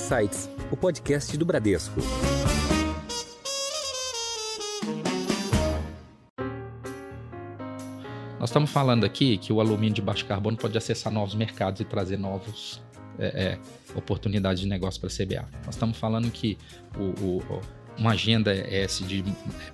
Insights, o podcast do Bradesco. Nós estamos falando aqui que o alumínio de baixo carbono pode acessar novos mercados e trazer novos é, é, oportunidades de negócio para a CBA. Nós estamos falando que o, o, uma agenda S de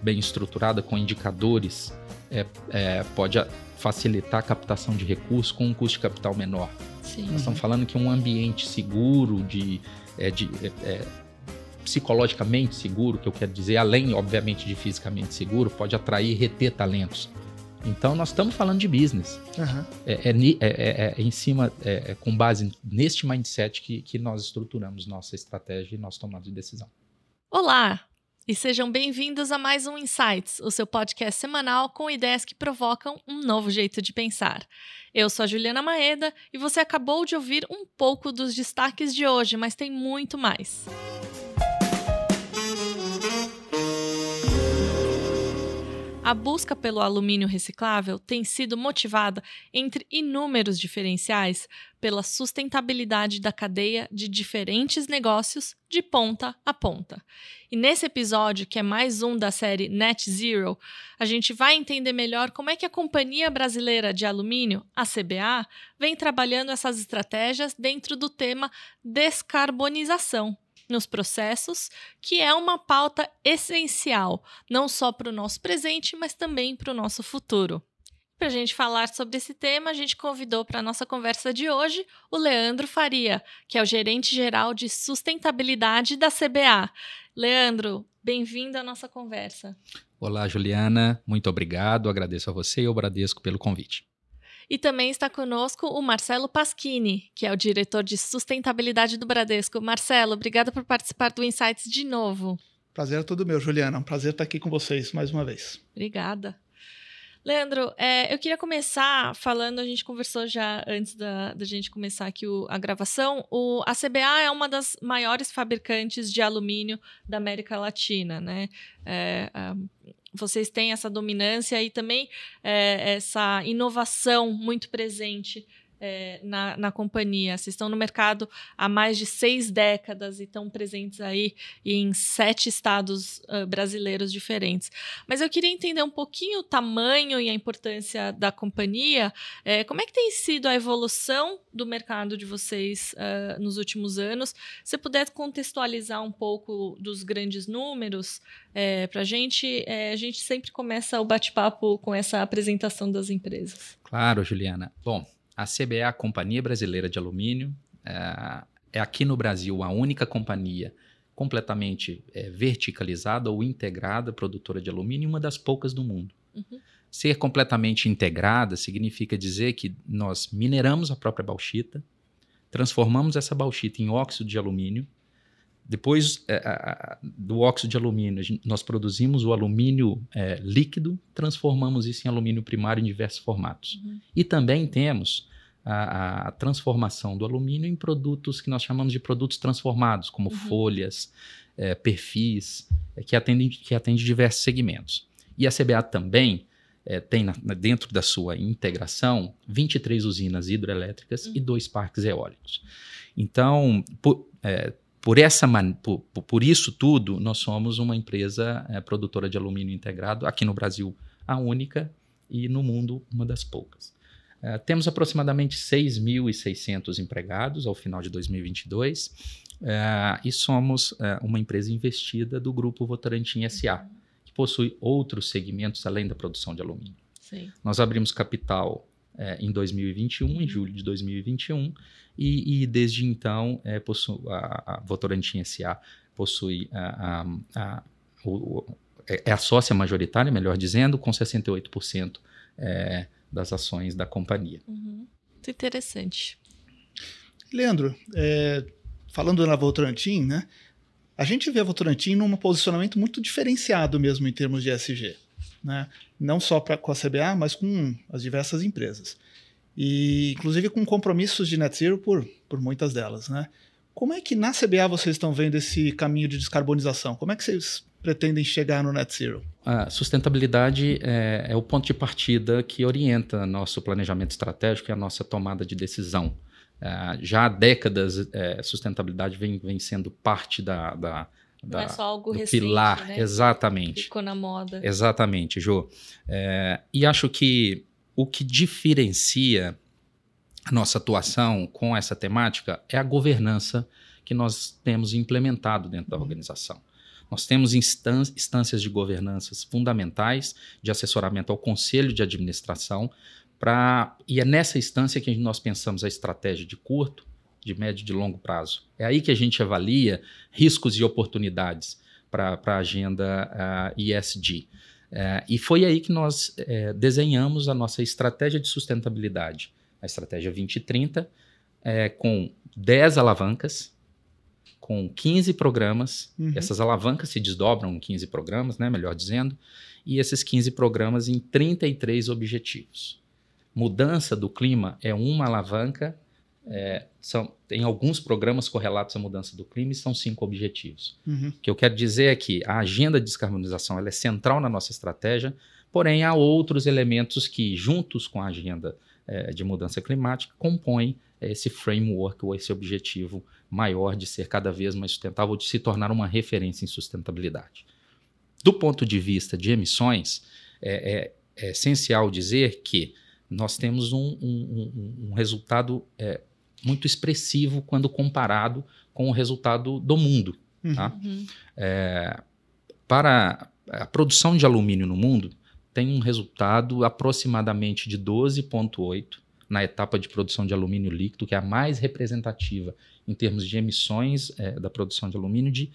bem estruturada com indicadores é, é, pode facilitar a captação de recursos com um custo de capital menor. Sim. Nós estamos falando que um ambiente seguro, de, é, de é, é, psicologicamente seguro, que eu quero dizer, além, obviamente, de fisicamente seguro, pode atrair e reter talentos. Então, nós estamos falando de business. Uhum. É, é, é, em cima, com base neste mindset que, que nós estruturamos nossa estratégia e nosso tomado de decisão. Olá, e sejam bem-vindos a mais um Insights, o seu podcast semanal com ideias que provocam um novo jeito de pensar. Eu sou a Juliana Maeda e você acabou de ouvir um pouco dos destaques de hoje, mas tem muito mais. A busca pelo alumínio reciclável tem sido motivada, entre inúmeros diferenciais, pela sustentabilidade da cadeia de diferentes negócios de ponta a ponta. E nesse episódio, que é mais um da série Net Zero, a gente vai entender melhor como é que a Companhia Brasileira de Alumínio, a CBA, vem trabalhando essas estratégias dentro do tema descarbonização nos processos, que é uma pauta essencial, não só para o nosso presente, mas também para o nosso futuro. Para a gente falar sobre esse tema, a gente convidou para a nossa conversa de hoje o Leandro Faria, que é o gerente geral de sustentabilidade da CBA. Leandro, bem-vindo à nossa conversa. Olá, Juliana, muito obrigado. Agradeço a você e ao Bradesco pelo convite. E também está conosco o Marcelo Paschini, que é o diretor de sustentabilidade do Bradesco. Marcelo, obrigada por participar do Insights de novo. Prazer é todo meu, Juliana. Um prazer estar aqui com vocês mais uma vez. Obrigada. Leandro, é, eu queria começar falando, a gente conversou já antes da, da gente começar aqui o, a gravação, o, a CBA é uma das maiores fabricantes de alumínio da América Latina, né? É, vocês têm essa dominância e também é, essa inovação muito presente é, na, na companhia. Vocês estão no mercado há mais de seis décadas e estão presentes aí em sete estados uh, brasileiros diferentes. Mas eu queria entender um pouquinho o tamanho e a importância da companhia. É, como é que tem sido a evolução do mercado de vocês uh, nos últimos anos? Se puder contextualizar um pouco dos grandes números é, para a gente, é, a gente sempre começa o bate-papo com essa apresentação das empresas. Claro, Juliana. Bom, a CBA, a Companhia Brasileira de Alumínio, é, é aqui no Brasil a única companhia completamente é, verticalizada ou integrada produtora de alumínio, uma das poucas do mundo. Uhum. Ser completamente integrada significa dizer que nós mineramos a própria bauxita, transformamos essa bauxita em óxido de alumínio, depois é, do óxido de alumínio, nós produzimos o alumínio é, líquido, transformamos isso em alumínio primário em diversos formatos. Uhum. E também temos a, a, transformação do alumínio em produtos que nós chamamos de produtos transformados, como uhum. folhas, é, perfis, é, que, atendem, que atendem diversos segmentos. E a CBA também é, tem na, dentro da sua integração 23 usinas hidrelétricas uhum. e dois parques eólicos. Então, por, é, por, essa por, por isso tudo, nós somos uma empresa é, produtora de alumínio integrado, aqui no Brasil a única e no mundo uma das poucas. É, temos aproximadamente 6.600 empregados ao final de 2022 é, e somos uma empresa investida do grupo Votorantim SA, que possui outros segmentos além da produção de alumínio. Sim. Nós abrimos capital é, em 2021, em julho de 2021, e, e desde então é, possu, a, a Votorantim S.A. possui a, a, a o, é, é a sócia majoritária, melhor dizendo, com 68% é, das ações da companhia. Uhum. Muito interessante. Leandro, é, falando na Votorantim, né, a gente vê a Votorantim num posicionamento muito diferenciado mesmo em termos de SG né? não só pra, com a CBA, mas com as diversas empresas. E, inclusive, com compromissos de net zero por, por muitas delas. Né? Como é que na CBA vocês estão vendo esse caminho de descarbonização? Como é que vocês pretendem chegar no net zero? A sustentabilidade é, é o ponto de partida que orienta nosso planejamento estratégico e a nossa tomada de decisão Uh, já há décadas, uh, sustentabilidade vem, vem sendo parte da, da, não é só algo recente, pilar. né? Exatamente. Ficou na moda. Exatamente, Jô. É, e acho que o que diferencia a nossa atuação com essa temática é a governança que nós temos implementado dentro da organização. Nós temos instâncias de governanças fundamentais de assessoramento ao conselho de administração para e é nessa instância que nós pensamos a estratégia de curto, de médio e de longo prazo. É aí que a gente avalia riscos e oportunidades para a agenda uh, ESG. Uh, e foi aí que nós uh, desenhamos a nossa estratégia de sustentabilidade, a estratégia 2030, eh, com 10 alavancas, com 15 programas. Uhum. Essas alavancas se desdobram em 15 programas, né, melhor dizendo, e esses 15 programas em 33 objetivos. Mudança do clima é uma alavanca, é, são, tem alguns programas correlatos à mudança do clima e são cinco objetivos. Uhum. O que eu quero dizer é que a agenda de descarbonização é central na nossa estratégia, porém há outros elementos que, juntos com a agenda é, de mudança climática, compõem esse framework ou esse objetivo maior de ser cada vez mais sustentável, de se tornar uma referência em sustentabilidade. Do ponto de vista de emissões, é, é, é essencial dizer que nós temos um, um, um resultado é, muito expressivo quando comparado com o resultado do mundo. Uhum. Tá? Uhum. É, para a produção de alumínio no mundo, tem um resultado aproximadamente de 12,8 na etapa de produção de alumínio líquido, que é a mais representativa em termos de emissões é, da produção de alumínio, de,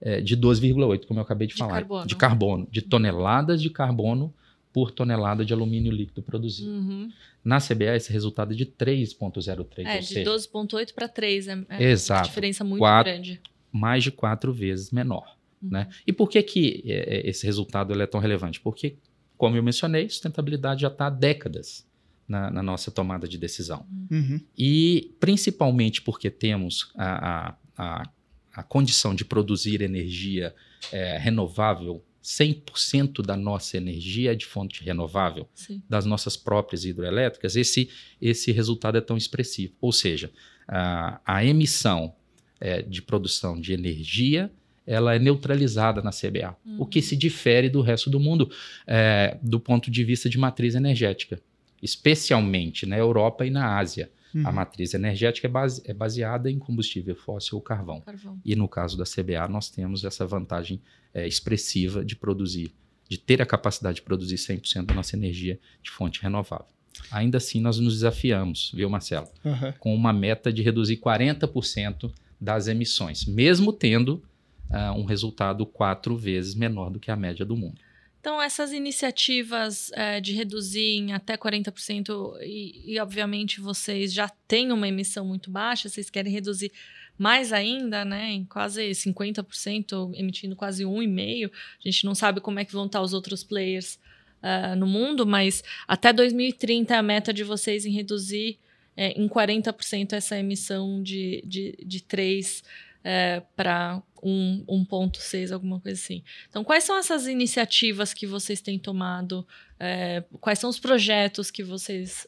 é, de 12,8, como eu acabei de, de falar. Carbono. De carbono. De toneladas de carbono por tonelada de alumínio líquido produzido. Uhum. Na CBA, esse resultado é de 3,03. É, de 12,8 para 3. É, é Exato. uma diferença muito quatro, grande. Mais de quatro vezes menor. Uhum. Né? E por que, que é, é, esse resultado ele é tão relevante? Porque, como eu mencionei, sustentabilidade já está há décadas na, na nossa tomada de decisão. Uhum. E principalmente porque temos a, a, a, a condição de produzir energia é, renovável 100% da nossa energia é de fonte renovável, Sim. das nossas próprias hidroelétricas, esse, esse resultado é tão expressivo. Ou seja, a, a emissão é, de produção de energia ela é neutralizada na CBA, uhum. o que se difere do resto do mundo é, do ponto de vista de matriz energética especialmente na Europa e na Ásia. Uhum. A matriz energética é, base, é, baseada em combustível fóssil ou carvão. carvão. E no caso da CBA, nós temos essa vantagem é, expressiva de produzir, de ter a capacidade de produzir 100% da nossa energia de fonte renovável. Ainda assim, nós nos desafiamos, viu, Marcelo? Uhum. Com uma meta de reduzir 40% das emissões, mesmo tendo uh, um resultado quatro vezes menor do que a média do mundo. Então, essas iniciativas é, de reduzir em até 40%, e, e, obviamente vocês já têm uma emissão muito baixa, vocês querem reduzir mais ainda, né, em quase 50%, emitindo quase 1,5%. A gente não sabe como é que vão estar os outros players uh, no mundo, mas até 2030 é a meta de vocês em reduzir é, em 40% essa emissão de, de, de 3 é, para 1.6, alguma coisa assim. Então, quais são essas iniciativas que vocês têm tomado? É, quais são os projetos que vocês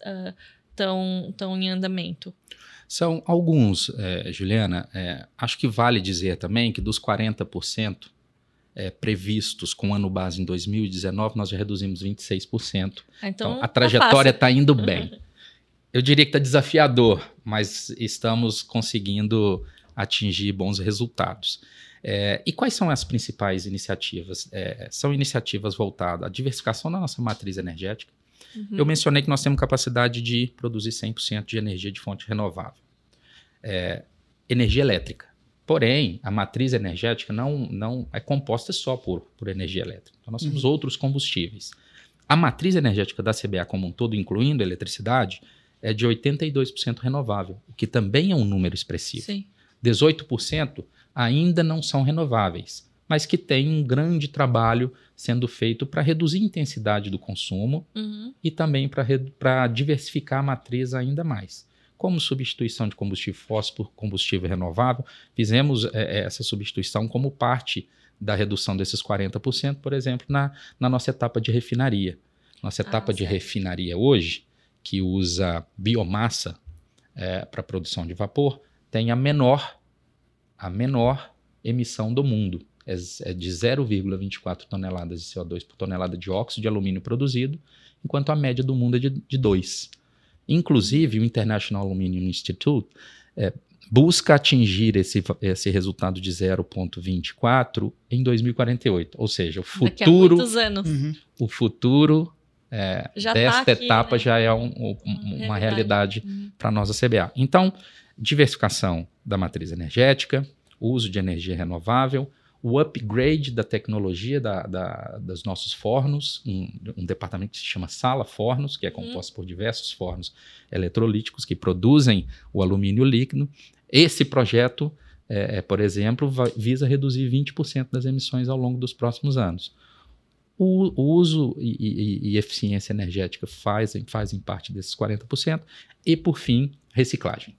estão é, em andamento? São alguns, é, Juliana. É, acho que vale dizer também que dos 40% é, previstos com ano base em 2019, nós já reduzimos 26%. Ah, então, então, a tá trajetória está indo bem. Eu diria que está desafiador, mas estamos conseguindo atingir bons resultados. É, e quais são as principais iniciativas? É, são iniciativas voltadas à diversificação da nossa matriz energética. Uhum. Eu mencionei que nós temos capacidade de produzir 100% de energia de fonte renovável. É, energia elétrica. Porém, a matriz energética não, não é composta só por, por energia elétrica. Então, nós temos uhum. outros combustíveis. A matriz energética da CBA como um todo, incluindo a eletricidade, é de 82% renovável, o que também é um número expressivo. Sim. 18% ainda não são renováveis, mas que tem um grande trabalho sendo feito para reduzir a intensidade do consumo uhum. e também para diversificar a matriz ainda mais. Como substituição de combustível fóssil por combustível renovável, fizemos é, essa substituição como parte da redução desses 40%, por exemplo, na, na nossa etapa de refinaria. Nossa ah, etapa ah, de refinaria hoje, que usa biomassa é, para produção de vapor, tem a menor, a menor emissão do mundo. É, é de 0,24 toneladas de CO2 por tonelada de óxido de alumínio produzido, enquanto a média do mundo é de, de 2. Inclusive, o International Aluminium Institute é, busca atingir esse, esse resultado de 0,24 em 2048. Ou seja, o futuro. Daqui anos. Uhum. O futuro é, tá desta tá aqui, etapa né? já é um, um, uma realidade, realidade uhum. para nós a CBA. Então, diversificação da matriz energética, uso de energia renovável, o upgrade da tecnologia da, da, dos nossos fornos, um, um, departamento que se chama Sala Fornos, que é composto uhum. por diversos fornos eletrolíticos que produzem o alumínio líquido. Esse projeto, é, é, por exemplo, vai, visa reduzir 20% das emissões ao longo dos próximos anos. O, o uso e, e, e, eficiência energética fazem, fazem parte desses 40%. E, por fim, reciclagem.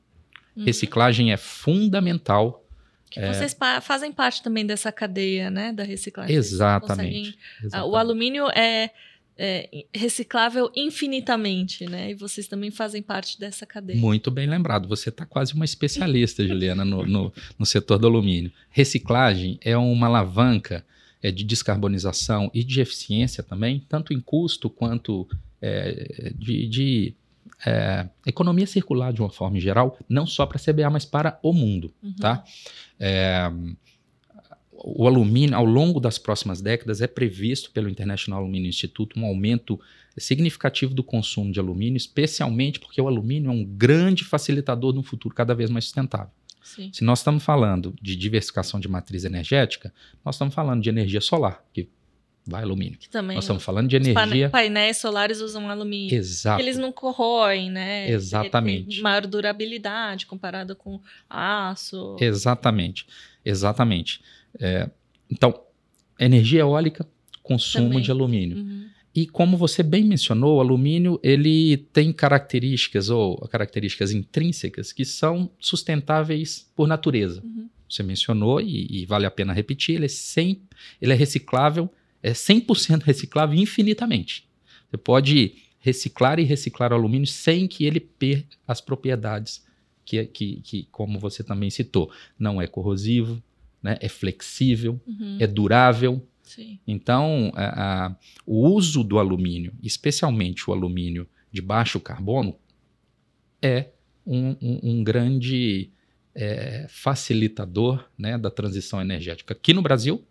Uhum. Reciclagem é fundamental que é... vocês pa fazem parte também dessa cadeia, né, da reciclagem. Exatamente. Exatamente. O alumínio é, é, reciclável infinitamente, né? E vocês também fazem parte dessa cadeia. Muito bem lembrado. Você está quase uma especialista, Juliana, no, no, no, setor do alumínio. Reciclagem é uma alavanca é, de descarbonização e de eficiência também, tanto em custo quanto é, de, de é, economia circular de uma forma geral, não só para a CBA, mas para o mundo. Uhum. Tá? É, o alumínio, ao longo das próximas décadas, é previsto pelo International Aluminium Institute um aumento significativo do consumo de alumínio, especialmente porque o alumínio é um grande facilitador de um futuro cada vez mais sustentável. Sim. Se nós estamos falando de diversificação de matriz energética, nós estamos falando de energia solar, que vai alumínio. Que também Nós estamos falando de energia. Os painéis solares usam alumínio. Exato. Eles não corroem, né? Exatamente. Tem maior durabilidade comparado com aço. Exatamente. Exatamente. É, então, energia eólica, consumo também. de alumínio. Uhum. E como você bem mencionou, o alumínio ele tem características ou características intrínsecas que são sustentáveis por natureza. Uhum. Você mencionou e, e, vale a pena repetir, ele é, sem, ele é reciclável é 100% reciclável infinitamente. Você pode reciclar e reciclar o alumínio sem que ele perca as propriedades que, que, que como você também citou, não é corrosivo, né, é flexível, uhum. é durável. Sim. Então, a, a, o uso do alumínio, especialmente o alumínio de baixo carbono, é um, um, um grande é, facilitador né, da transição energética aqui no Brasil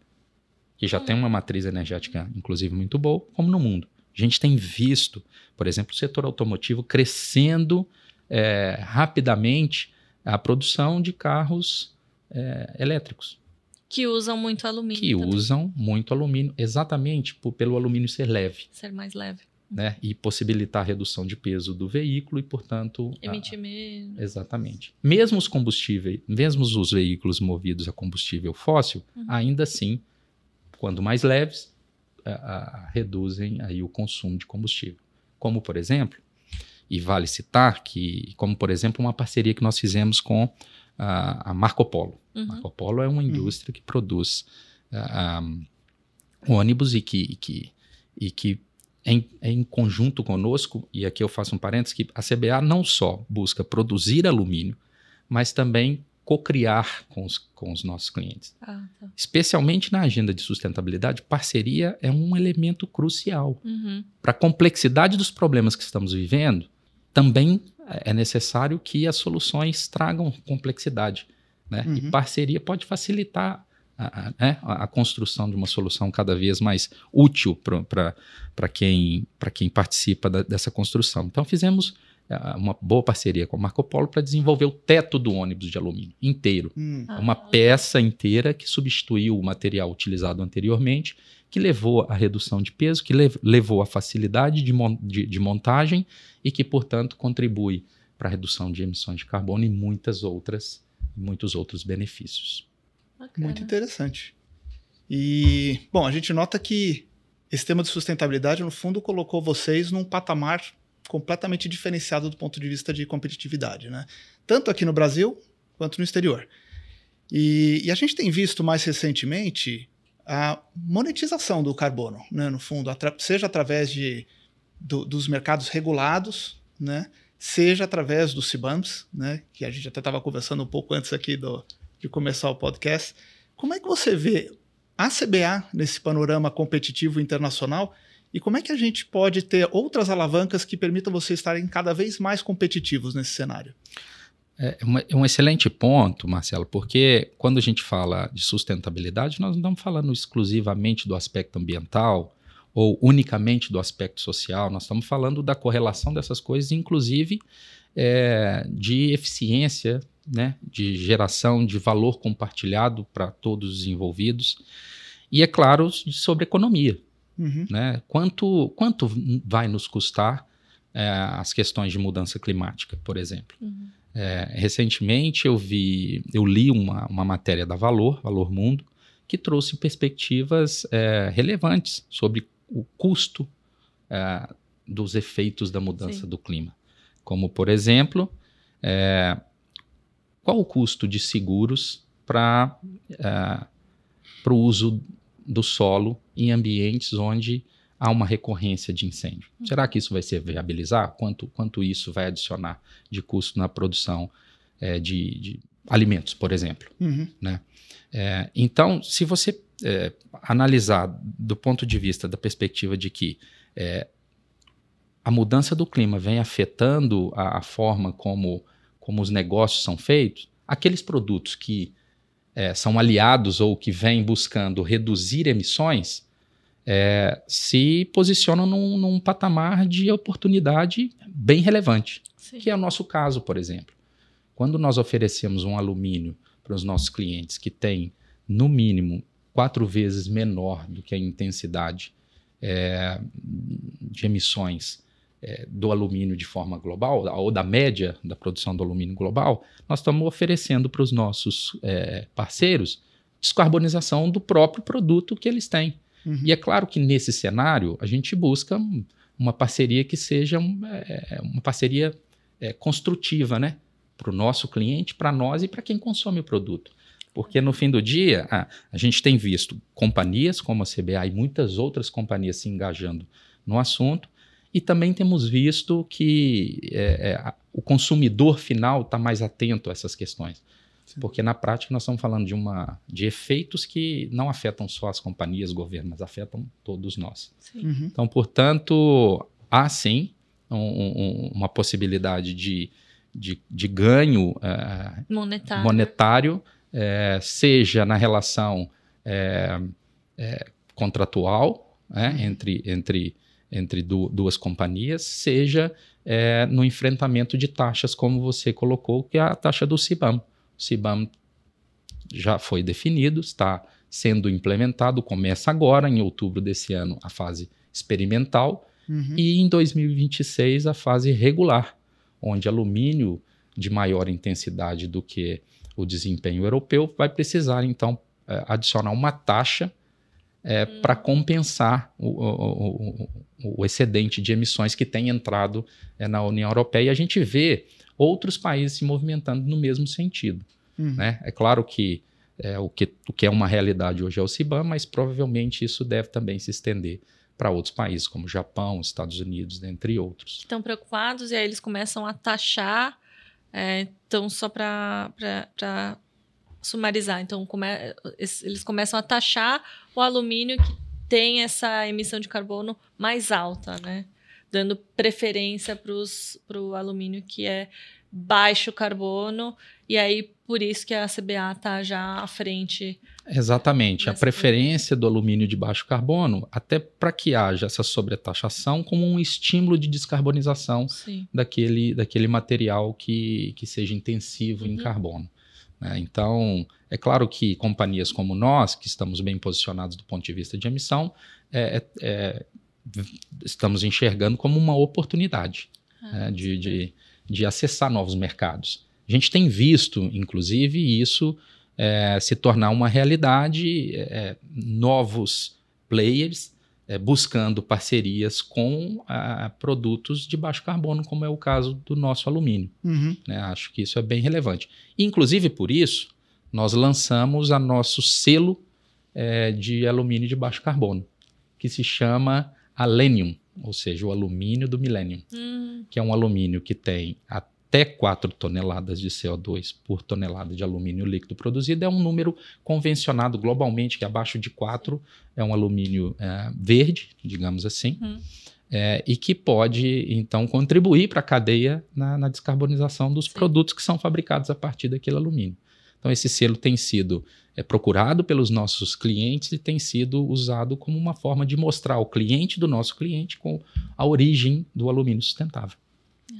que já tem uma matriz energética, inclusive, muito boa, como no mundo. A gente tem visto, por exemplo, o setor automotivo crescendo é, rapidamente a produção de carros é, elétricos. Que usam muito alumínio. Que também. usam muito alumínio, exatamente por, pelo alumínio ser leve. Ser mais leve. Né? E possibilitar a redução de peso do veículo e, portanto. Emitir menos. Exatamente. Mesmo os combustíveis, mesmo os veículos movidos a combustível fóssil, uhum. ainda assim quando mais leves, a, a, reduzem aí o consumo de combustível. Como, por exemplo, e vale citar que, como por exemplo, uma parceria que nós fizemos com a, a Marco Polo. Uhum. Marco Polo é uma uhum. indústria uhum. que produz um, ônibus e que, e que, e que em, em, conjunto conosco, e aqui eu faço um parênteses, que a CBA não só busca produzir alumínio, mas também co-criar com os, com os nossos clientes. Ah, tá. Especialmente na agenda de sustentabilidade, parceria é um elemento crucial. Uhum. Para a complexidade dos problemas que estamos vivendo, também é necessário que as soluções tragam complexidade. Né? Uhum. E parceria pode facilitar a, a, né, a, construção de uma solução cada vez mais útil para quem, quem participa da, dessa construção. Então, fizemos uma boa parceria com a Marco Polo para desenvolver o teto do ônibus de alumínio inteiro. Hum. Uma peça inteira que substituiu o material utilizado anteriormente, que levou à redução de peso, que lev levou à facilidade de, mon de, de, montagem e que, portanto, contribui para a redução de emissões de carbono e muitas outras, muitos outros benefícios. Bacana. Muito interessante. E, bom, a gente nota que esse tema de sustentabilidade, no fundo, colocou vocês num patamar completamente diferenciado do ponto de vista de competitividade, né? Tanto aqui no Brasil quanto no exterior. E, e a gente tem visto mais recentemente a monetização do carbono, né? No fundo, atra seja através de, do, dos mercados regulados, né? seja através do CIBAMS, né, que a gente até estava conversando um pouco antes aqui do, de começar o podcast. Como é que você vê a CBA nesse panorama competitivo internacional e como é que a gente pode ter outras alavancas que permitam vocês estarem cada vez mais competitivos nesse cenário? É, uma, é um excelente ponto, Marcelo, porque quando a gente fala de sustentabilidade, nós não estamos falando exclusivamente do aspecto ambiental ou unicamente do aspecto social, nós estamos falando da correlação dessas coisas, inclusive é, de eficiência, né, de geração de valor compartilhado para todos os envolvidos, e, é claro, sobre economia. Uhum. Né? Quanto, quanto vai nos custar é, as questões de mudança climática, por exemplo? Uhum. É, recentemente eu vi, eu li uma, uma matéria da Valor, Valor Mundo, que trouxe perspectivas é, relevantes sobre o custo é, dos efeitos da mudança Sim. do clima. Como, por exemplo, é, qual o custo de seguros para é, o uso do solo em ambientes onde há uma recorrência de incêndio. Uhum. Será que isso vai se viabilizar? Quanto, quanto isso vai adicionar de custo na produção é, de, de, alimentos, por exemplo? Uhum. Né? É, então, se você é, analisar do ponto de vista da perspectiva de que é, a mudança do clima vem afetando a, a, forma como, como os negócios são feitos, aqueles produtos que é, são aliados ou que vêm buscando reduzir emissões, é, se posicionam num, num, patamar de oportunidade bem relevante, Sim. que é o nosso caso, por exemplo. Quando nós oferecemos um alumínio para os nossos clientes que tem, no mínimo, quatro vezes menor do que a intensidade é, de emissões é, do alumínio de forma global, ou da média da produção do alumínio global, nós estamos oferecendo para os nossos é, parceiros descarbonização do próprio produto que eles têm. Uhum. E é claro que nesse cenário a gente busca uma parceria que seja é, uma parceria é, construtiva, né? Para o nosso cliente, para nós e para quem consome o produto. Porque no fim do dia, a, a gente tem visto companhias como a CBA e muitas outras companhias se engajando no assunto, e também temos visto que é, é, o consumidor final está mais atento a essas questões. Sim. Porque na prática nós estamos falando de, uma, de efeitos que não afetam só as companhias, governos, mas afetam todos nós. Uhum. Então, portanto, há sim um, um, uma possibilidade de, de, de ganho é, monetário, monetário é, seja na relação é, é contratual né, uhum. entre, entre, entre du duas companhias, seja é, no enfrentamento de taxas, como você colocou, que é a taxa do CIBAM. CIBAM já foi definido, está sendo implementado, começa agora, em outubro desse ano, a fase experimental, uhum. e em 2026 a fase regular, onde alumínio de maior intensidade do que o desempenho europeu vai precisar, então, é, adicionar uma taxa é, hum. para compensar o, o, o, o, excedente de emissões que tem entrado é, na União Europeia. E a gente vê outros países se movimentando no mesmo sentido. Uhum. Né? É claro que, é, o que o que é uma realidade hoje é o CIBAN, mas provavelmente isso deve também se estender para outros países, como Japão, Estados Unidos, entre outros. Estão preocupados e aí eles começam a taxar, é, então só para sumarizar, então come, eles começam a taxar o alumínio que tem essa emissão de carbono mais alta, né? Dando preferência para o alumínio que é baixo carbono, e aí por isso que a CBA está já à frente. Exatamente, a preferência do alumínio de baixo carbono, até para que haja essa sobretaxação como um estímulo de descarbonização daquele, daquele material que, que seja intensivo uhum. em carbono. Né? Então, é claro que companhias como nós, que estamos bem posicionados do ponto de vista de emissão, é, é, é estamos enxergando como uma oportunidade ah, né? de, de de acessar novos mercados. A gente tem visto, inclusive, isso é, se tornar uma realidade, é, novos players é, buscando parcerias com a, produtos de baixo carbono, como é o caso do nosso alumínio. Uhum. Né? Acho que isso é bem relevante. Inclusive por isso, nós lançamos a nosso selo é, de alumínio de baixo carbono, que se chama Alenium. ou seja, o alumínio do Millennium, Hum, que é um alumínio que tem até 4 toneladas de CO2 por tonelada de alumínio líquido produzido. É um número convencionado globalmente, que abaixo de 4 é um alumínio é, verde, digamos assim, Uhum. é, e que pode, então, contribuir para a cadeia na, na descarbonização dos Sim. produtos que são fabricados a partir daquele alumínio. Então, esse selo tem sido é, procurado pelos nossos clientes e tem sido usado como uma forma de mostrar ao cliente do nosso cliente com a origem do alumínio sustentável.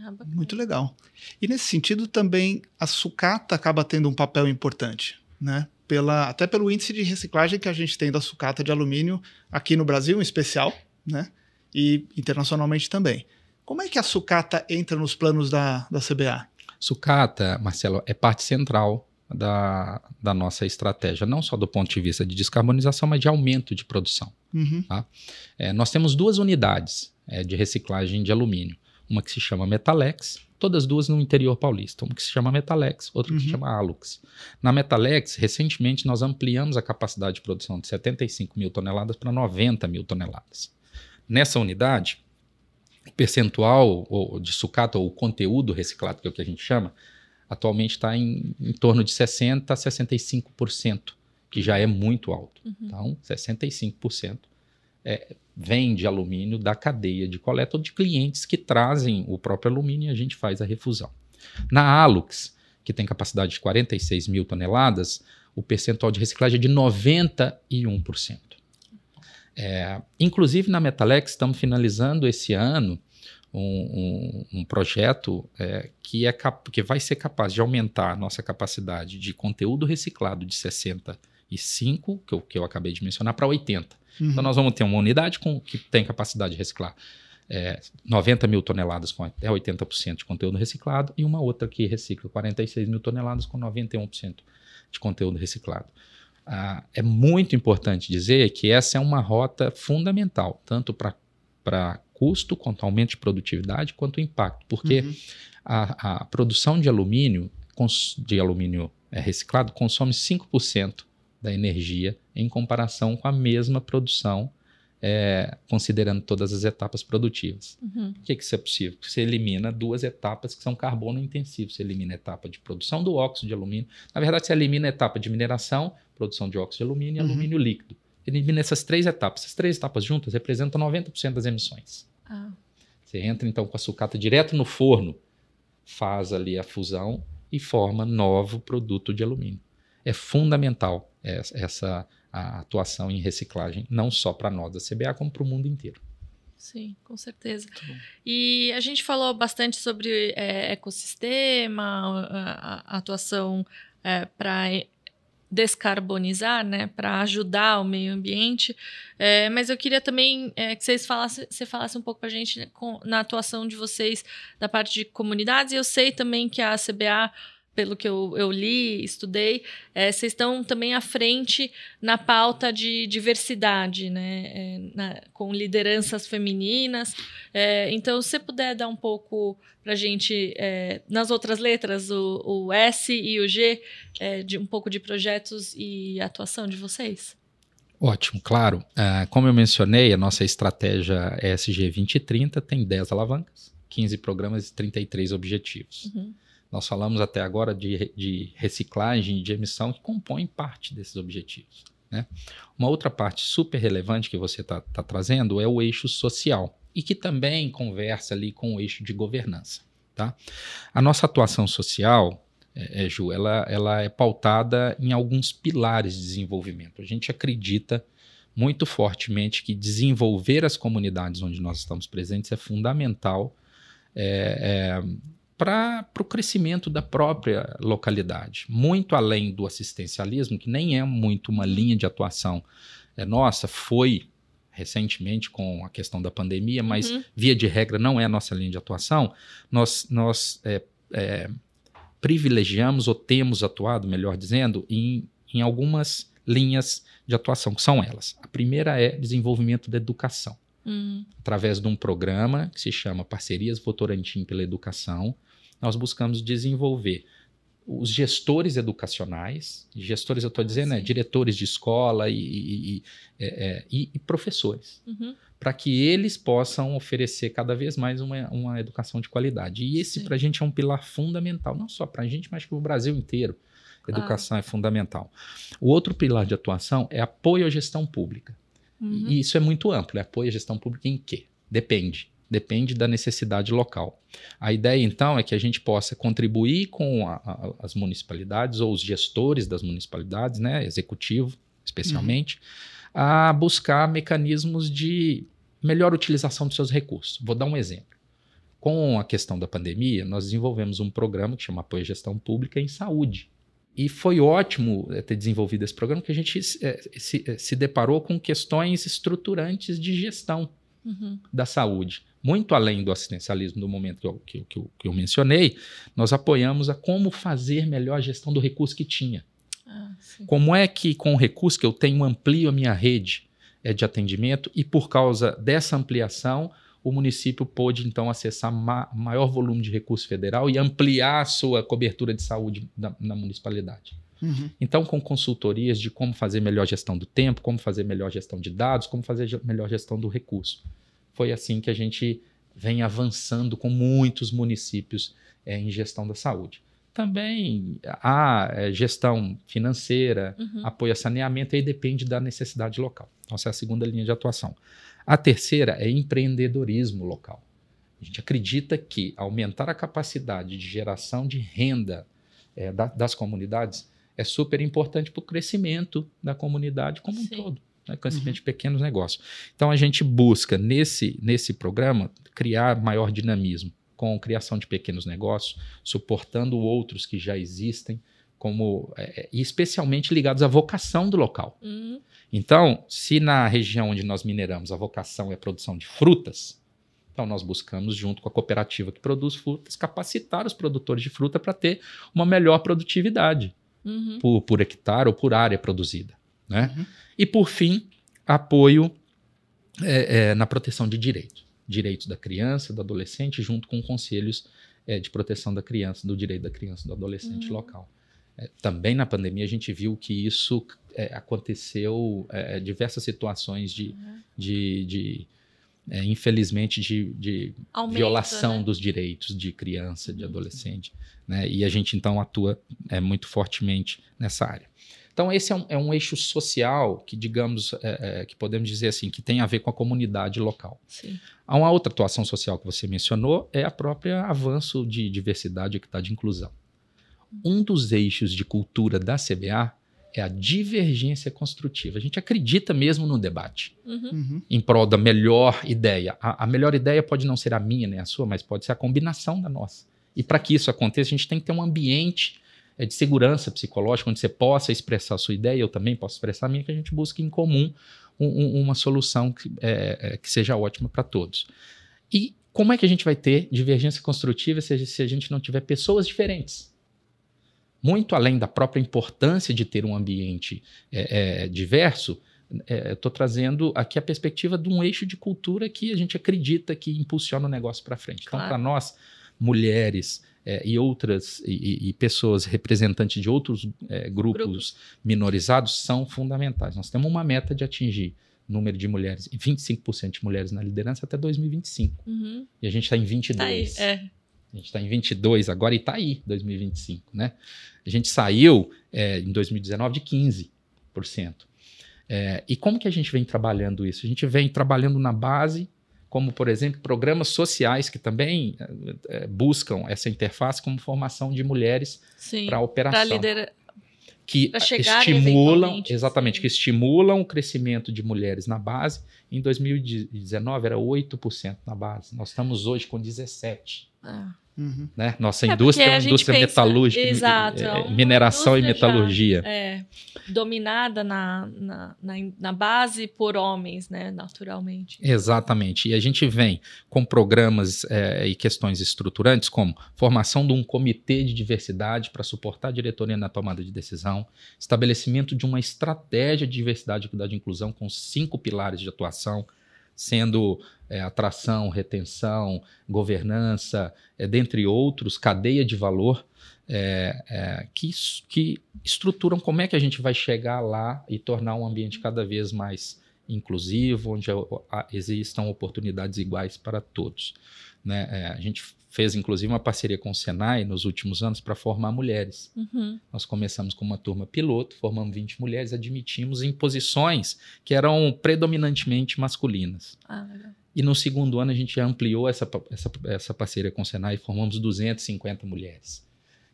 ah. Muito legal. E nesse sentido também a sucata acaba tendo um papel importante, né? Pela, até pelo índice de reciclagem que a gente tem da sucata de alumínio aqui no Brasil, em especial, né? E internacionalmente também. Como é que a sucata entra nos planos da, da CBA? Sucata, Marcelo, é parte central da, da nossa estratégia, não só do ponto de vista de descarbonização, mas de aumento de produção. Uhum. É, nós temos duas unidades é, de reciclagem de alumínio. Uma que se chama Metalex, todas duas no interior paulista. Uma que se chama Metalex, outra que se Uhum. chama Alux. Na Metalex, recentemente, nós ampliamos a capacidade de produção de 75 mil toneladas para 90 mil toneladas. Nessa unidade, o percentual de sucata, ou o conteúdo reciclado, que é o que a gente chama, atualmente está em, em torno de 60% a 65%, que já é muito alto. Uhum. Então, 65% é, vem de alumínio da cadeia de coleta ou de clientes que trazem o próprio alumínio e a gente faz a refusão. Na Alux, que tem capacidade de 46 mil toneladas, o percentual de reciclagem é de 91%. É, inclusive na Metalex, estamos finalizando esse ano um, um- um projeto é, que, é que vai ser capaz de aumentar a nossa capacidade de conteúdo reciclado de 65, que eu, que eu acabei de mencionar, para 80. Uhum. Então nós vamos ter uma unidade com, que tem capacidade de reciclar é, 90 mil toneladas com até 80% de conteúdo reciclado e uma outra que recicla 46 mil toneladas com 91% de conteúdo reciclado. Ah, é muito importante dizer que essa é uma rota fundamental, tanto para custo, quanto aumento de produtividade, quanto impacto, porque Uhum. a, a produção de alumínio, de alumínio é, reciclado, consome 5% da energia em comparação com a mesma produção, é, considerando todas as etapas produtivas. Uhum. Por que, que isso é possível? Você elimina duas etapas que são carbono intensivos. Você elimina a etapa de produção do óxido de alumínio. Na verdade, você elimina a etapa de mineração, produção de óxido de alumínio e Uhum. alumínio líquido. Elimina essas três etapas. Essas três etapas juntas representam 90% das emissões. Ah, Você entra então com a sucata direto no forno, faz ali a fusão e forma novo produto de alumínio. É fundamental essa, atuação em reciclagem, não só para nós da CBA, como para o mundo inteiro. sim, com certeza. E a gente falou bastante sobre é, ecossistema, a, a atuação para descarbonizar, né, para ajudar o meio ambiente. É, mas eu queria também é, que vocês falassem, você falasse um pouco para a gente né, com- na atuação de vocês da parte de comunidades. E eu sei também que a CBA, pelo que eu, eu li, estudei, é, vocês estão também à frente na pauta de diversidade, né, é, na- com lideranças femininas. É, então, se você puder dar um pouco para a gente, é, nas outras letras, o, o S e o G, é, de um pouco de projetos e atuação de vocês. Ótimo, claro. Ah, como eu mencionei, a nossa estratégia ESG 2030 tem 10 alavancas, 15 programas e 33 objetivos. Uhum. Nós falamos até agora de, de reciclagem e de emissão que compõem parte desses objetivos. né? Uma outra parte super relevante que você está trazendo é o eixo social e que também conversa ali com o eixo de governança. Tá? A nossa atuação social, é, é, Ju, ela, ela é pautada em alguns pilares de desenvolvimento. A gente acredita muito fortemente que desenvolver as comunidades onde nós estamos presentes é fundamental é, é, para o crescimento da própria localidade, muito além do assistencialismo, que nem é muito uma linha de atuação é, nossa, foi recentemente com a questão da pandemia, mas Uhum. via de regra não é a nossa linha de atuação, nós, nós é, é, privilegiamos ou temos atuado, melhor dizendo, em, em algumas linhas de atuação, que são elas. A primeira é desenvolvimento da educação Hum, através de um programa que se chama Parcerias Votorantim pela Educação, nós buscamos desenvolver os gestores educacionais, gestores eu estou dizendo, é, diretores de escola e, e, e, é, é, e professores, Uhum. para que eles possam oferecer cada vez mais uma, uma educação de qualidade. E esse, para a gente, é um pilar fundamental, não só para a gente, mas para o Brasil inteiro. Educação é fundamental. O outro pilar de atuação é apoio à gestão pública. Uhum. E isso é muito amplo. É apoio à gestão pública em quê? Depende. Depende da necessidade local. A ideia, então, é que a gente possa contribuir com a- a- as municipalidades ou os gestores das municipalidades, né, executivo especialmente, a buscar mecanismos de melhor utilização dos seus recursos. Vou dar um exemplo. Com a questão da pandemia, nós desenvolvemos um programa que chama Apoio à Gestão Pública em Saúde. E foi ótimo eh, ter desenvolvido esse programa, porque a gente eh, se, eh, se deparou com questões estruturantes de gestão Uhum. da saúde. Muito além do assistencialismo do momento que eu, que, que eu- que eu mencionei, nós apoiamos a como fazer melhor a gestão do recurso que tinha. Ah, sim. Como é que, com o recurso que eu tenho, amplio a minha rede eh, de atendimento e, por causa dessa ampliação, o município pôde, então, acessar ma maior volume de recurso federal e ampliar a sua cobertura de saúde na- na municipalidade. Uhum. Então, com consultorias de como fazer melhor gestão do tempo, como fazer melhor gestão de dados, como fazer ge- melhor gestão do recurso. Foi assim que a gente vem avançando com muitos municípios eh, em gestão da saúde. Também há eh, gestão financeira, Uhum. apoio a saneamento, aí depende da necessidade local. Então, essa é a segunda linha de atuação. A terceira é empreendedorismo local. A gente acredita que aumentar a capacidade de geração de renda eh, da- das comunidades é super importante para o crescimento da comunidade como um Sim. todo, né? crescimento de pequenos negócios. Então a gente busca nesse, nesse programa criar maior dinamismo com a criação de pequenos negócios, suportando outros que já existem, como eh, e especialmente ligados à vocação do local. Uhum. Então, se na região onde nós mineramos a vocação é a produção de frutas, então nós buscamos, junto com a cooperativa que produz frutas, capacitar os produtores de fruta para ter uma melhor produtividade Uhum. por, por hectare ou por área produzida. Né? Uhum. E, por fim, apoio é, é, na proteção de direitos. Direitos da criança, do adolescente, junto com conselhos é, de proteção da criança, do direito da criança e do adolescente Uhum. local. É, também na pandemia a gente viu que isso é, aconteceu, é, diversas situações de, Uhum. de, de, é, infelizmente, de, de Aumenta, violação né? dos direitos de criança, de Uhum. adolescente. Né? E a gente então atua é, muito fortemente nessa área. Então esse é um, é um eixo social que, digamos, é, é, que podemos dizer assim, que tem a ver com a comunidade local. Sim. Há uma outra atuação social que você mencionou, é a própria avanço de diversidade, equidade e inclusão. Um dos eixos de cultura da CBA é a divergência construtiva. A gente acredita mesmo no debate Uhum. Uhum. em prol da melhor ideia. A, a melhor ideia pode não ser a minha nem a sua, mas pode ser a combinação da nossa. E para que isso aconteça, a gente tem que ter um ambiente é, de segurança psicológica, onde você possa expressar a sua ideia, eu também posso expressar a minha, que a gente busque em comum um- um- uma solução que, é, é, que seja ótima para todos. E como é que a gente vai ter divergência construtiva se, a- se a gente não tiver pessoas diferentes? Muito além da própria importância de ter um ambiente é, é, diverso, estou trazendo aqui a perspectiva de um eixo de cultura que a gente acredita que impulsiona o negócio para frente. Então, Claro. para nós, mulheres é, e outras e, e- pessoas representantes de outros é, grupos, Grupos. minorizados são fundamentais. Nós temos uma meta de atingir número de mulheres, 25% de mulheres na liderança até 2025. Uhum. E a gente está em 22. Tá aí. É. A gente está em 22 agora e está aí, 2025, né? A gente saiu é, em 2019 de 15%. É, e como que a gente vem trabalhando isso? A gente vem trabalhando na base, como, por exemplo, programas sociais que também é, buscam essa interface como formação de mulheres para operação que Pra chegarem estimulam, eventualmente, exatamente, sim. que estimulam o crescimento de mulheres na base. Em 2019 era 8% na base. Nós estamos hoje com 17%. Ah. Uhum. Né? Nossa É, indústria é a uma indústria pensa- metalúrgica, Exato, é, é mineração e metalurgia. É, dominada na, na, na, na base por homens, né? Naturalmente. Exatamente. E a gente vem com programas é, e questões estruturantes, como formação de um comitê de diversidade para suportar a diretoria na tomada de decisão, estabelecimento de uma estratégia de diversidade, equidade e inclusão com cinco pilares de atuação, sendo é, atração, retenção, governança, é, dentre outros, cadeia de valor. é, é, que, que estruturam como é que a gente vai chegar lá e tornar um ambiente cada vez mais inclusivo, onde existam oportunidades iguais para todos. Né? É, a gente fez, inclusive, uma parceria com o Senai nos últimos anos para formar mulheres. Uhum. Nós começamos com uma turma piloto, formamos 20 mulheres, admitimos em posições que eram predominantemente masculinas. Ah, legal. E no segundo ano a gente ampliou essa, essa, essa parceria com o Senai e formamos 250 mulheres.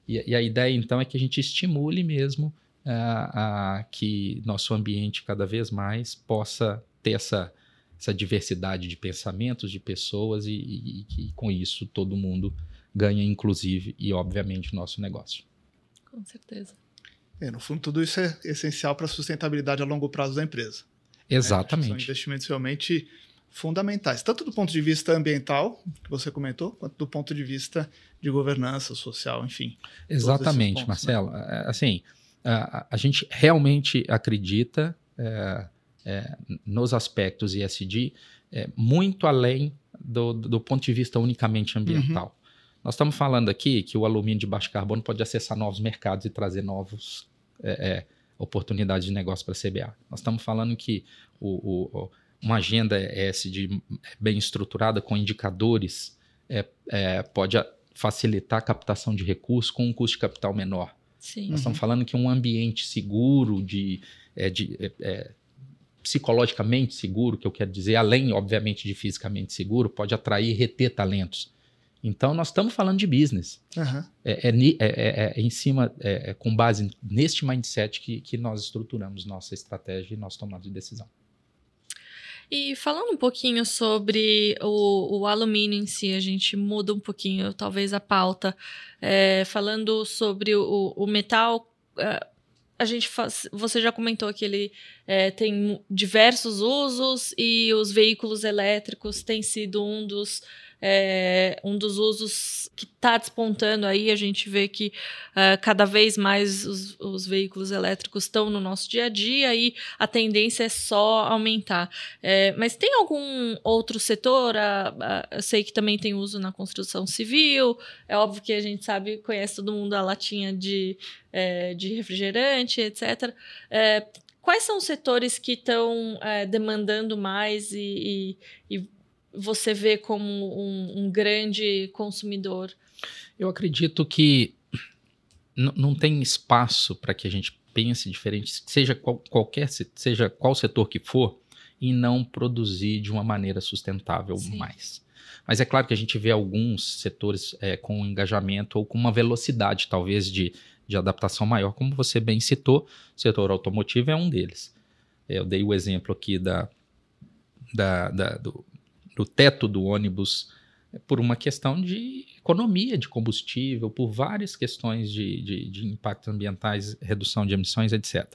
E, e, a ideia, então, é que a gente estimule mesmo uh, que nosso ambiente cada vez mais possa ter essa, essa diversidade de pensamentos, de pessoas, e, que com isso todo mundo ganha, inclusive, e obviamente, o nosso negócio. Com certeza. É, no fundo, tudo isso é essencial para a sustentabilidade a longo prazo da empresa. Exatamente. Né? São investimentos realmente fundamentais, tanto do ponto de vista ambiental, que você comentou, quanto do ponto de vista de governança social, enfim. Exatamente, pontos, né? Marcelo. Né? Assim, a, a, gente realmente acredita é, é, nos aspectos ESG é, muito além do, do, ponto de vista unicamente ambiental. Uhum. Nós estamos falando aqui que o alumínio de baixo carbono pode acessar novos mercados e trazer novos é, é, oportunidades de negócio para a CBA. Nós estamos falando que o, o, uma agenda ESG bem estruturada com indicadores é, pode facilitar a captação de recursos com um custo de capital menor. Sim. Nós uhum. estamos falando que um ambiente seguro, de, é, de é, é, psicologicamente seguro, que eu quero dizer, além, obviamente, de fisicamente seguro, pode atrair e reter talentos. Então, nós estamos falando de business. Uhum. É, é, em cima, com base neste mindset que, que nós estruturamos nossa estratégia e nosso tomado de decisão. E falando um pouquinho sobre o, o, alumínio em si, a gente muda um pouquinho, talvez, a pauta. É, falando sobre o, o metal, é, a gente faz, você já comentou que ele é, tem diversos usos e os veículos elétricos têm sido um dos é um dos usos que está despontando aí. A gente vê que uh, cada vez mais os, os, veículos elétricos estão no nosso dia a dia e a tendência é só aumentar. É, mas tem algum outro setor? Uh, uh, eu sei que também tem uso na construção civil. É óbvio que a gente sabe, conhece todo mundo a latinha de, é, de refrigerante, etc. É, quais são os setores que estão é, demandando mais e, e, e, você vê como um, um grande consumidor? Eu acredito que não tem espaço para que a gente pense diferente, seja qual, qualquer, seja qual setor que for, e não produzir de uma maneira sustentável Sim. mais. Mas é claro que a gente vê alguns setores é, com engajamento ou com uma velocidade, talvez, de, de adaptação maior, como você bem citou, o setor automotivo é um deles. Eu dei o exemplo aqui da, da, da do, do teto do ônibus é por uma questão de economia de combustível, por várias questões de, de, de impactos ambientais, redução de emissões, etc.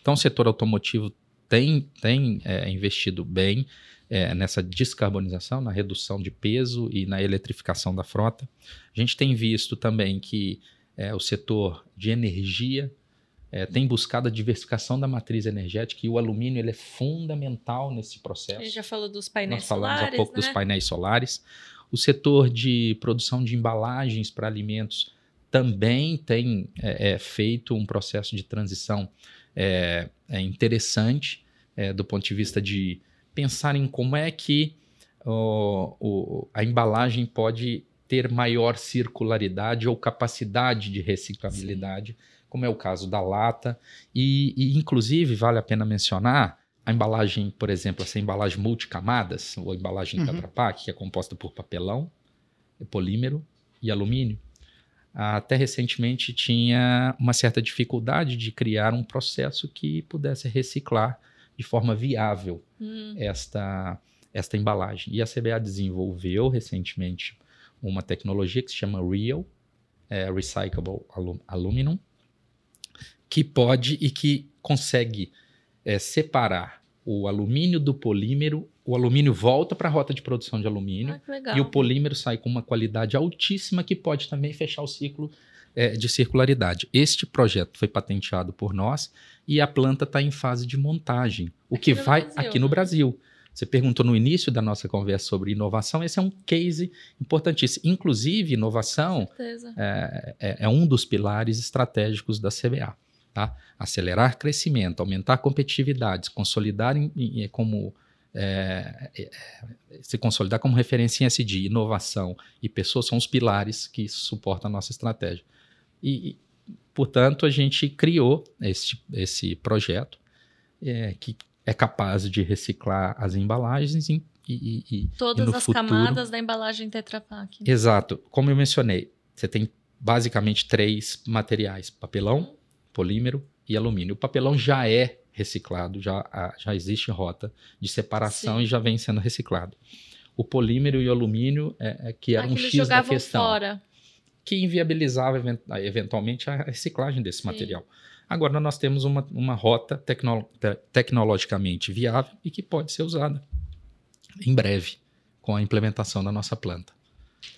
Então, o setor automotivo tem, tem é, investido bem é, nessa descarbonização, na redução de peso e na eletrificação da frota. A gente tem visto também que é, o setor de energia é, tem buscado a diversificação da matriz energética e o alumínio ele é fundamental nesse processo. A gente já falou dos painéis Nós falamos solares, há pouco né? dos painéis solares. O setor de produção de embalagens para alimentos também tem é, é, feito um processo de transição é, é interessante é, do ponto de vista de pensar em como é que o, a embalagem pode ter maior circularidade ou capacidade de reciclabilidade. Sim como é o caso da lata. E, e, inclusive, vale a pena mencionar a embalagem, por exemplo, essa embalagem multicamadas, ou embalagem uhum. Tetra Pak, que é composta por papelão, polímero e alumínio. Até recentemente tinha uma certa dificuldade de criar um processo que pudesse reciclar de forma viável hum. esta, esta embalagem. E a CBA desenvolveu recentemente uma tecnologia que se chama REAL, é, Recyclable Aluminum, que pode e que consegue é, separar o alumínio do polímero. O alumínio volta para a rota de produção de alumínio ah, e o polímero sai com uma qualidade altíssima que pode também fechar o ciclo é, de circularidade. Este projeto foi patenteado por nós e a planta está em fase de montagem, o aqui que vai Brasil, aqui no né? Brasil. Você perguntou no início da nossa conversa sobre inovação, esse é um case importantíssimo. Inclusive, inovação é, é, é, um dos pilares estratégicos da CBA. Tá? Acelerar crescimento, aumentar competitividade, consolidar em, em, como é, é, se consolidar como referência em SD, inovação e pessoas são os pilares que suportam a nossa estratégia. E, portanto, a gente criou esse, esse projeto é, que é capaz de reciclar as embalagens e, e, e todas as futuro... camadas da embalagem Tetra Pak. Exato. Como eu mencionei, você tem basicamente três materiais: papelão, polímero e alumínio. O papelão já é reciclado, já, já existe rota de separação Sim. e já vem sendo reciclado. O polímero e o alumínio, é, é que era um X da questão. Fora. Que inviabilizava eventualmente a reciclagem desse Sim. material. Agora nós temos uma, uma rota tecno, te, tecnologicamente viável e que pode ser usada em breve com a implementação da nossa planta.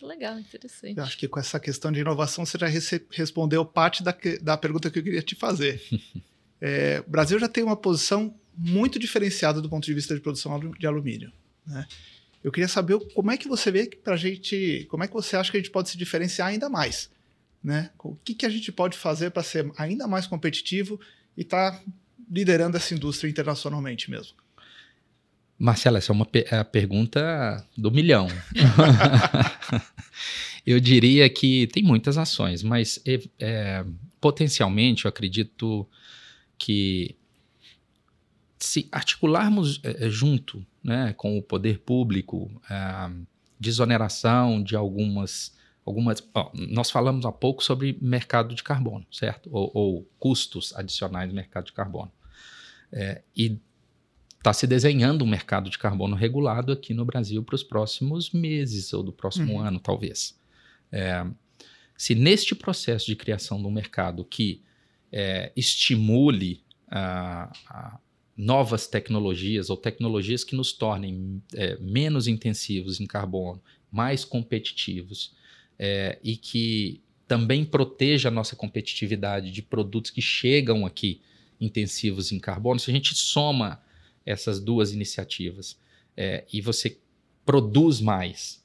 Legal, interessante. Eu acho que com essa questão de inovação você já respondeu parte da, da pergunta que eu queria te fazer. é, o Brasil já tem uma posição muito diferenciada do ponto de vista de produção de alumínio. Né? Eu queria saber como é que você vê para a gente, como é que você acha que a gente pode se diferenciar ainda mais? Né? O que, que a gente pode fazer para ser ainda mais competitivo e estar tá liderando essa indústria internacionalmente mesmo? Marcela, essa é uma é a pergunta do milhão. eu diria que tem muitas ações, mas é, é, potencialmente eu acredito que se articularmos é, é junto né, com o poder público, é, desoneração de algumas algumas. Ó, nós falamos há pouco sobre mercado de carbono, certo? Ou, ou custos adicionais do mercado de carbono. É, e está se desenhando um mercado de carbono regulado aqui no Brasil para os próximos meses ou do próximo uhum. ano, talvez. É, se neste processo de criação de um mercado que é, estimule a, a novas tecnologias ou tecnologias que nos tornem é, menos intensivos em carbono, mais competitivos é, e que também proteja a nossa competitividade de produtos que chegam aqui intensivos em carbono, se a gente soma essas duas iniciativas é, e você produz mais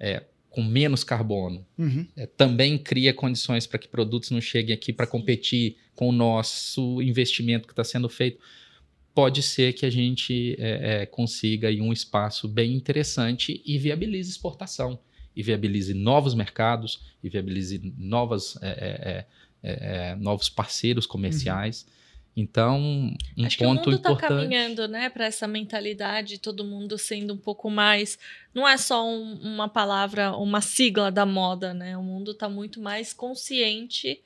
é, com menos carbono, uhum. é, também cria condições para que produtos não cheguem aqui para competir com o nosso investimento que está sendo feito. Pode ser que a gente é, é, consiga aí um espaço bem interessante e viabilize exportação e viabilize novos mercados e viabilize novas, é, novos parceiros comerciais. Uhum. Então, um Acho ponto que o mundo está caminhando, né, para essa mentalidade, todo mundo sendo um pouco mais. Não é só um, uma palavra, uma sigla da moda, né? O mundo está muito mais consciente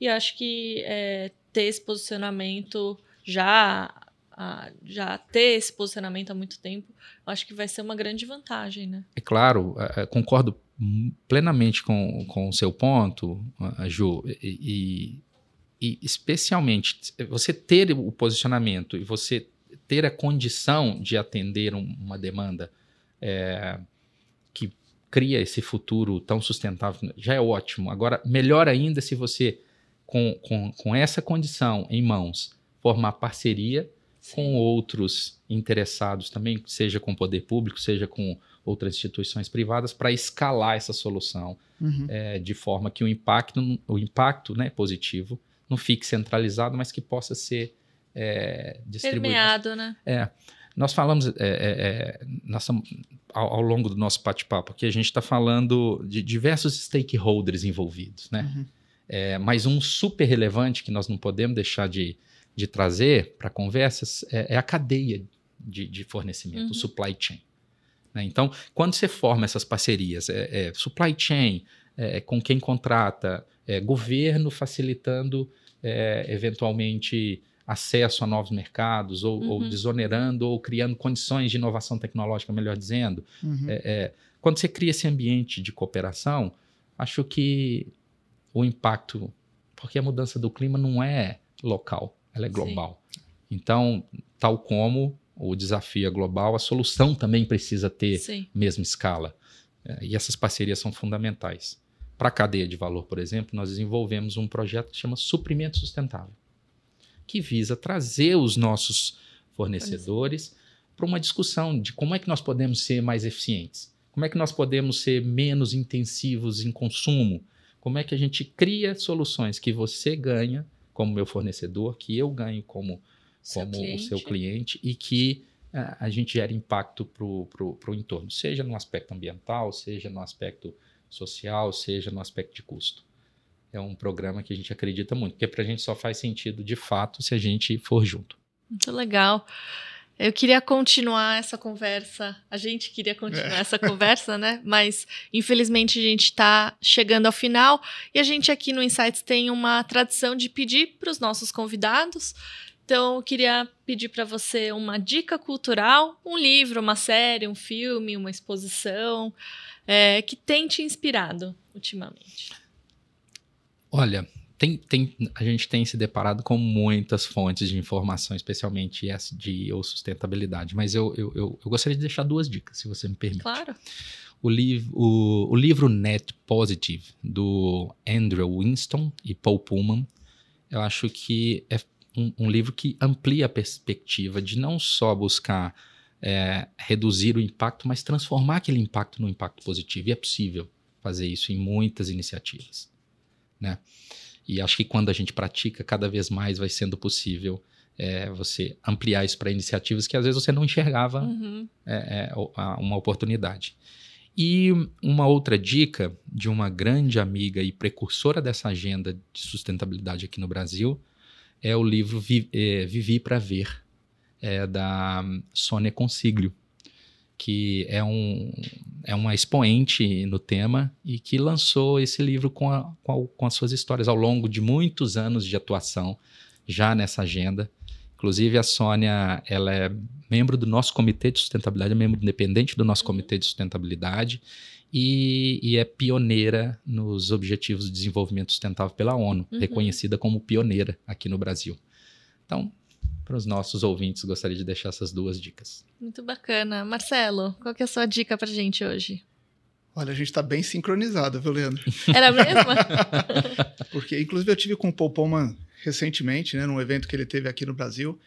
e acho que é, ter esse posicionamento já a já ter esse posicionamento há muito tempo, acho que vai ser uma grande vantagem, né? É claro, é, é, concordo plenamente com, com o seu ponto, Ju, e, e especialmente você ter o posicionamento e você ter a condição de atender um, uma demanda é, que cria esse futuro tão sustentável, já é ótimo. Agora, melhor ainda se você, com, com, com essa condição em mãos, formar parceria com outros interessados também, seja com o poder público, seja com outras instituições privadas, para escalar essa solução uhum. é, de forma que o impacto, o impacto né, positivo não fique centralizado, mas que possa ser é, distribuído. Permeado, né? É. Nós falamos é, é, é nós, ao, ao, longo do nosso bate-papo aqui, a gente está falando de diversos stakeholders envolvidos, né? Uhum. É, mas um super relevante que nós não podemos deixar de, de trazer para conversas é, é, a cadeia de, de fornecimento, uhum. o supply chain. Né? Então, quando você forma essas parcerias, é, é supply chain, é, é, com quem contrata, governo facilitando eventualmente acesso a novos mercados, ou, uhum. ou, desonerando, ou criando condições de inovação tecnológica, melhor dizendo. Uhum. quando você cria esse ambiente de cooperação, acho que o impacto, porque a mudança do clima não é local, ela é global. Sim. Então, tal como o desafio é global, a solução também precisa ter Sim. mesma escala. É, e essas parcerias são fundamentais. Para a cadeia de valor, por exemplo, nós desenvolvemos um projeto que chama Suprimento Sustentável, que visa trazer os nossos fornecedores para uma discussão de como é que nós podemos ser mais eficientes, como é que nós podemos ser menos intensivos em consumo, como é que a gente cria soluções que você ganha como meu fornecedor, que eu ganho como, como o seu cliente e que uh, a gente gera impacto para o entorno, seja no aspecto ambiental, seja no aspecto social, seja no aspecto de custo. É um programa que a gente acredita muito, porque para a gente só faz sentido de fato se a gente for junto. Muito legal. Eu queria continuar essa conversa. A gente queria continuar é. essa conversa, né? Mas infelizmente a gente está chegando ao final e a gente aqui no Insights tem uma tradição de pedir para os nossos convidados. Então eu queria pedir para você uma dica cultural, um livro, uma série, um filme, uma exposição é, que tem te inspirado ultimamente. Olha, tem, tem, a gente tem se deparado com muitas fontes de informação, especialmente ESG ou sustentabilidade, mas eu, eu, eu, eu gostaria de deixar duas dicas, se você me permite. Claro. O, liv, o, o livro Net Positive, do Andrew Winston e Paul Pullman, eu acho que é um, um livro que amplia a perspectiva de não só buscar é, reduzir o impacto, mas transformar aquele impacto num impacto positivo. E é possível fazer isso em muitas iniciativas. Né? E acho que quando a gente pratica, cada vez mais vai sendo possível é, você ampliar isso para iniciativas que às vezes você não enxergava uhum. é, é, uma oportunidade. E uma outra dica de uma grande amiga e precursora dessa agenda de sustentabilidade aqui no Brasil é o livro é, Vivi para Ver, é, da Sônia Consiglio que é, um, é uma expoente no tema e que lançou esse livro com, a, com, a, com as suas histórias ao longo de muitos anos de atuação já nessa agenda. Inclusive, a Sônia ela é membro do nosso comitê de sustentabilidade, é membro independente do nosso comitê de sustentabilidade e, e é pioneira nos Objetivos de Desenvolvimento Sustentável pela ONU, uhum. reconhecida como pioneira aqui no Brasil. Então, para os nossos ouvintes, gostaria de deixar essas duas dicas. Muito bacana. Marcelo, qual que é a sua dica para a gente hoje? Olha, a gente está bem sincronizado, viu, Leandro? Era mesmo? Porque, inclusive, eu tive com o Paul Pullman recentemente, né, num evento que ele teve aqui no Brasil,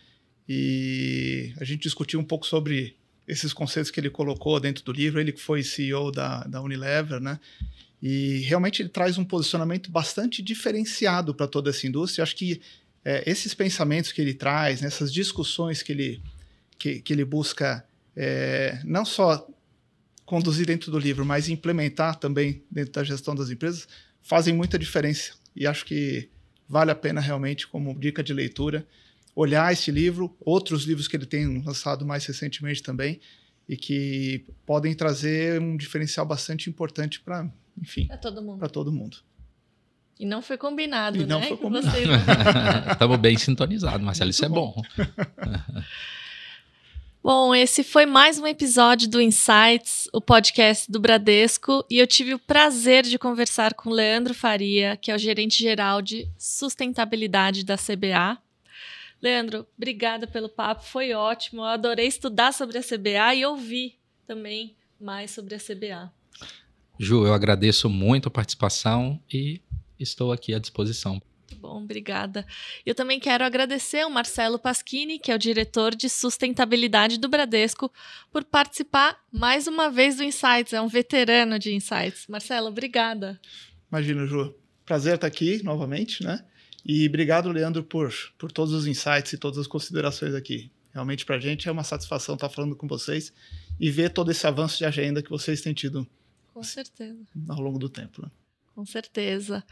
e a gente discutiu um pouco sobre esses conceitos que ele colocou dentro do livro. Ele que foi CEO da, da Unilever, né? E realmente ele traz um posicionamento bastante diferenciado para toda essa indústria. Acho que é, esses pensamentos que ele traz, nessas né, discussões que ele, que, que ele busca é, não só conduzir dentro do livro, mas implementar também dentro da gestão das empresas, fazem muita diferença. E acho que vale a pena realmente, como dica de leitura, olhar esse livro, outros livros que ele tem lançado mais recentemente também, e que podem trazer um diferencial bastante importante para, enfim, para todo mundo. Para todo mundo. E não foi combinado, e não né? Foi combinado. Estamos bem sintonizados, Marcelo, Muito isso é bom. Bom, esse foi mais um episódio do Insights, o podcast do Bradesco, e eu tive o prazer de conversar com Leandro Faria, que é o gerente geral de sustentabilidade da CBA. Leandro, obrigada pelo papo, foi ótimo. Eu adorei estudar sobre a CBA e ouvir também mais sobre a CBA. Ju, eu agradeço muito a participação e estou aqui à disposição. Muito bom, obrigada. Eu também quero agradecer ao Marcelo Pasquini, que é o diretor de sustentabilidade do Bradesco, por participar mais uma vez do Insights. É um veterano de Insights. Marcelo, obrigada. Imagina, Ju. Prazer estar aqui novamente, né? E obrigado, Leandro, por, por todos os insights e todas as considerações aqui. Realmente, para a gente é uma satisfação estar falando com vocês e ver todo esse avanço de agenda que vocês têm tido. Com certeza. Ao longo do tempo. Né? Com certeza.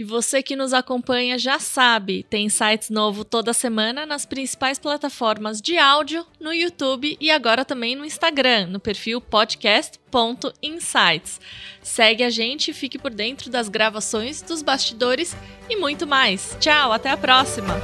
E você que nos acompanha já sabe, tem sites novo toda semana nas principais plataformas de áudio, no YouTube e agora também no Instagram, no perfil podcast.insights. Segue a gente fique por dentro das gravações, dos bastidores e muito mais. Tchau, até a próxima!